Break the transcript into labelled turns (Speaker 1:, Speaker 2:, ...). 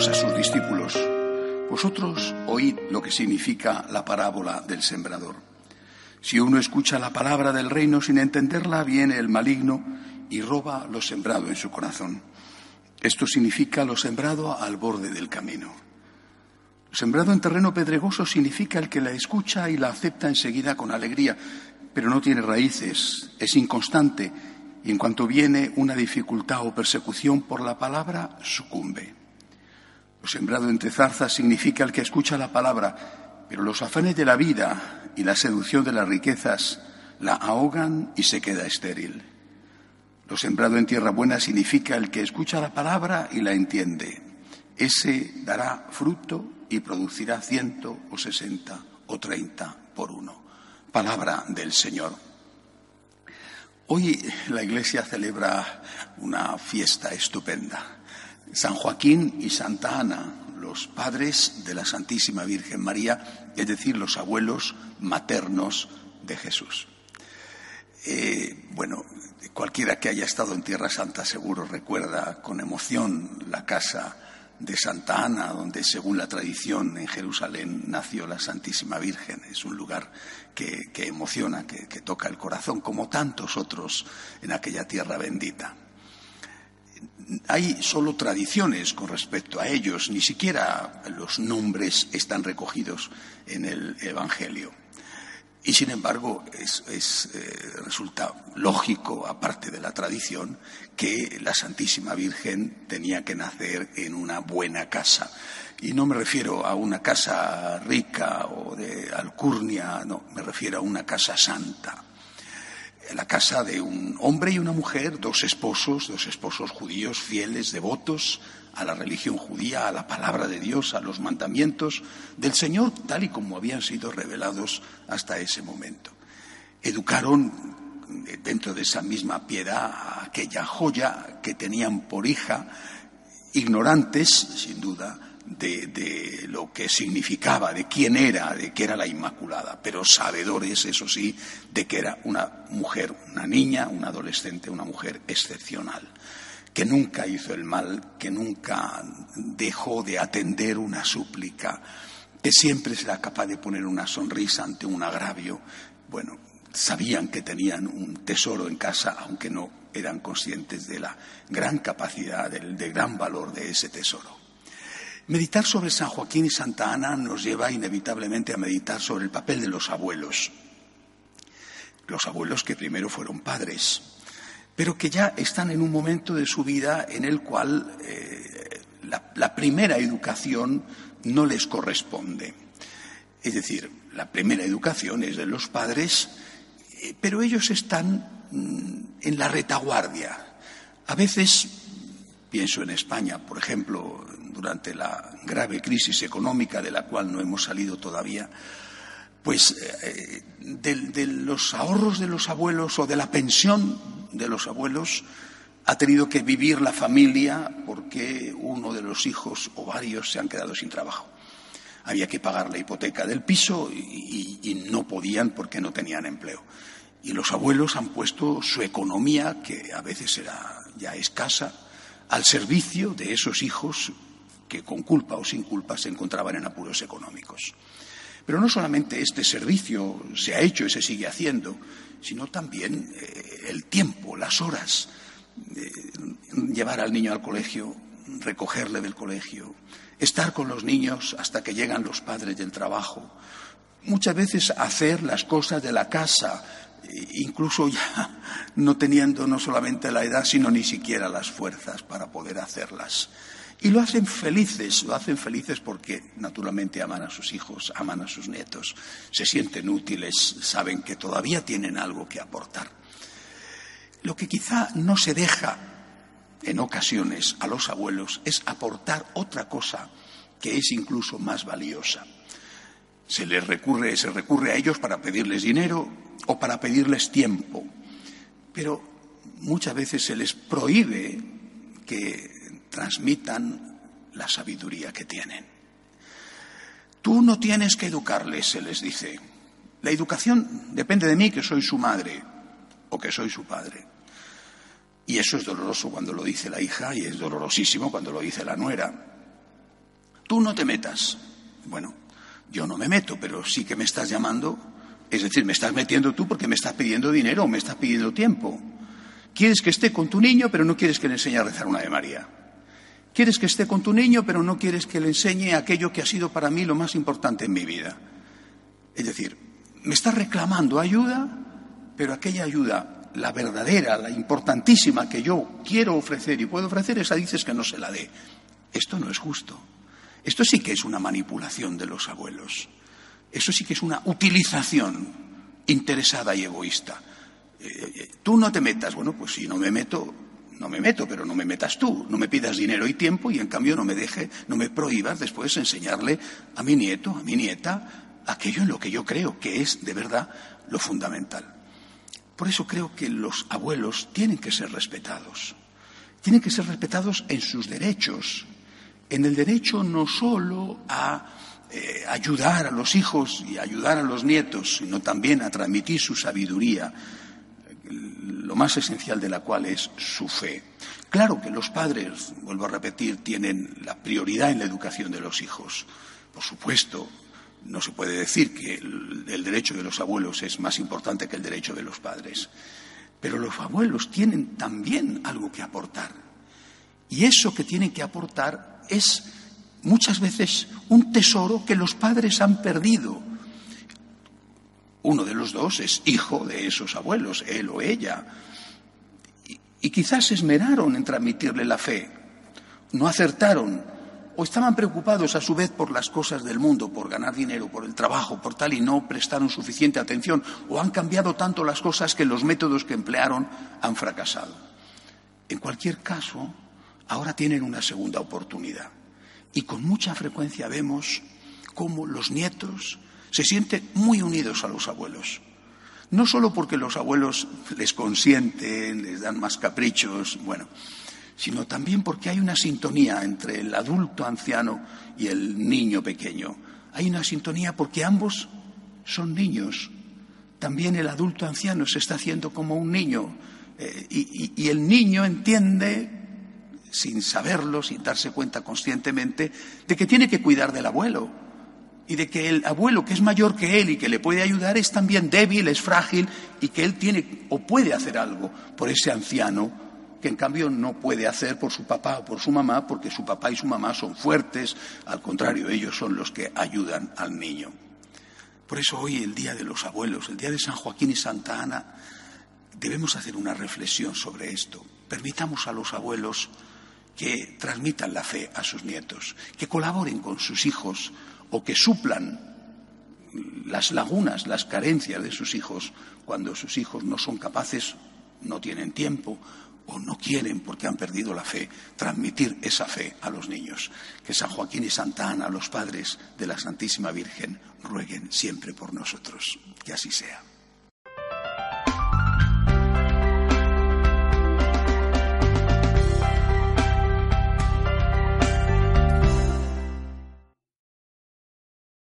Speaker 1: A sus discípulos, vosotros oíd lo que significa la parábola del sembrador. Si uno escucha la palabra del reino sin entenderla, viene el maligno y roba lo sembrado en su corazón. Esto significa lo sembrado al borde del camino. Lo sembrado en terreno pedregoso significa el que la escucha y la acepta enseguida con alegría, pero no tiene raíces, es inconstante y en cuanto viene una dificultad o persecución por la palabra, sucumbe. Lo sembrado entre zarzas significa el que escucha la palabra, pero los afanes de la vida y la seducción de las riquezas la ahogan y se queda estéril. Lo sembrado en tierra buena significa el que escucha la palabra y la entiende. Ese dará fruto y producirá ciento o sesenta o treinta por uno. Palabra del Señor. Hoy la Iglesia celebra una fiesta estupenda. San Joaquín y Santa Ana, los padres de la Santísima Virgen María, es decir, los abuelos maternos de Jesús. Eh, bueno, cualquiera que haya estado en Tierra Santa seguro recuerda con emoción la casa de Santa Ana, donde según la tradición en Jerusalén nació la Santísima Virgen. Es un lugar que, emociona, que, que toca el corazón, como tantos otros en aquella tierra bendita hay solo tradiciones con respecto a ellos, ni siquiera los nombres están recogidos en el Evangelio. Y sin embargo, es, eh, resulta lógico, aparte de la tradición, que la Santísima Virgen tenía que nacer en una buena casa. Y no me refiero a una casa rica o de alcurnia, no, me refiero a una casa santa la casa de un hombre y una mujer, dos esposos, dos esposos judíos fieles, devotos a la religión judía, a la palabra de Dios, a los mandamientos del Señor, tal y como habían sido revelados hasta ese momento. Educaron dentro de esa misma piedad a aquella joya que tenían por hija, ignorantes, sin duda, de, lo que significaba, de quién era, de que era la Inmaculada, pero sabedores, eso sí, de que era una mujer, una niña, una adolescente, una mujer excepcional, que nunca hizo el mal, que nunca dejó de atender una súplica, que siempre será capaz de poner una sonrisa ante un agravio. Bueno, sabían que tenían un tesoro en casa, aunque no eran conscientes de la gran capacidad, del gran valor de ese tesoro. Meditar sobre San Joaquín y Santa Ana nos lleva inevitablemente a meditar sobre el papel de los abuelos. Los abuelos que primero fueron padres, pero que ya están en un momento de su vida en el cual eh, la, primera educación no les corresponde. Es decir, la primera educación es de los padres, eh, pero ellos están mm, en la retaguardia. A veces, pienso en España, por ejemplo, durante la grave crisis económica de la cual no hemos salido todavía, pues eh, de, los ahorros de los abuelos o de la pensión de los abuelos ha tenido que vivir la familia porque uno de los hijos o varios se han quedado sin trabajo. Había que pagar la hipoteca del piso y no podían porque no tenían empleo. Y los abuelos han puesto su economía, que a veces era ya escasa, al servicio de esos hijos que con culpa o sin culpa se encontraban en apuros económicos. Pero no solamente este servicio se ha hecho y se sigue haciendo, sino también eh, el tiempo, las horas, llevar al niño al colegio, recogerle del colegio, estar con los niños hasta que llegan los padres del trabajo, muchas veces hacer las cosas de la casa, e incluso ya no teniendo no solamente la edad, sino ni siquiera las fuerzas para poder hacerlas. Y lo hacen felices, lo hacen felices porque naturalmente aman a sus hijos, aman a sus nietos, se sienten útiles, saben que todavía tienen algo que aportar. Lo que quizá no se deja en ocasiones a los abuelos es aportar otra cosa que es incluso más valiosa. Se les recurre, se recurre a ellos para pedirles dinero o para pedirles tiempo, pero muchas veces se les prohíbe que transmitan la sabiduría que tienen. Tú no tienes que educarles, se les dice. La educación depende de mí, que soy su madre o que soy su padre. Y eso es doloroso cuando lo dice la hija y es dolorosísimo cuando lo dice la nuera. tú no te metas. Bueno, yo no me meto, pero sí que me estás llamando, es decir, me estás metiendo tú porque me estás pidiendo dinero o me estás pidiendo tiempo. Quieres que esté con tu niño, pero no quieres que le enseñe a rezar una de María. Quieres que esté con tu niño, pero no quieres que le enseñe aquello que ha sido para mí lo más importante en mi vida. Es decir, me estás reclamando ayuda, pero aquella ayuda, la verdadera, la importantísima que yo quiero ofrecer y puedo ofrecer, esa dices que no se la dé. Esto no es justo. Esto sí que es una manipulación de los abuelos. Eso sí que es una utilización interesada y egoísta. Eh, eh, tú no te metas. Bueno, pues si no me meto, no me meto, pero no me metas tú. No me pidas dinero y tiempo y en cambio no me deje, no me prohíbas después enseñarle a mi nieto, a mi nieta, aquello en lo que yo creo que es de verdad lo fundamental. Por eso creo que los abuelos tienen que ser respetados. Tienen que ser respetados en sus derechos, en el derecho no solo a eh, ayudar a los hijos y ayudar a los nietos, sino también a transmitir su sabiduría, lo más esencial de la cual es su fe. Claro que los padres, vuelvo a repetir, tienen la prioridad en la educación de los hijos. Por supuesto, no se puede decir que el derecho de los abuelos es más importante que el derecho de los padres. Pero los abuelos tienen también algo que aportar. Y eso que tienen que aportar es muchas veces un tesoro que los padres han perdido. Uno de los dos es hijo de esos abuelos, él o ella. Y, quizás se esmeraron en transmitirle la fe. No acertaron o estaban preocupados a su vez por las cosas del mundo, por ganar dinero, por el trabajo, por tal, y no prestaron suficiente atención, o han cambiado tanto las cosas que los métodos que emplearon han fracasado. En cualquier caso, ahora tienen una segunda oportunidad. Y con mucha frecuencia vemos cómo los nietos se sienten muy unidos a los abuelos. No solo porque los abuelos les consienten, les dan más caprichos, bueno, sino también porque hay una sintonía entre el adulto anciano y el niño pequeño. Hay una sintonía porque ambos son niños. También el adulto anciano se está haciendo como un niño eh, y el niño entiende sin saberlo, sin darse cuenta conscientemente, de que tiene que cuidar del abuelo y de que el abuelo, que es mayor que él y que le puede ayudar, es también débil, es frágil y que él tiene o puede hacer algo por ese anciano que en cambio no puede hacer por su papá o por su mamá, porque su papá y su mamá son fuertes, al contrario, ellos son los que ayudan al niño. Por eso hoy, el Día de los Abuelos, el Día de San Joaquín y Santa Ana, debemos hacer una reflexión sobre esto. Permitamos a los abuelos que transmitan la fe a sus nietos, que colaboren con sus hijos o que suplan las lagunas, las carencias de sus hijos cuando sus hijos no son capaces, no tienen tiempo o no quieren porque han perdido la fe, transmitir esa fe a los niños. Que San Joaquín y Santa Ana, los padres de la Santísima Virgen, rueguen siempre por nosotros. Que así sea.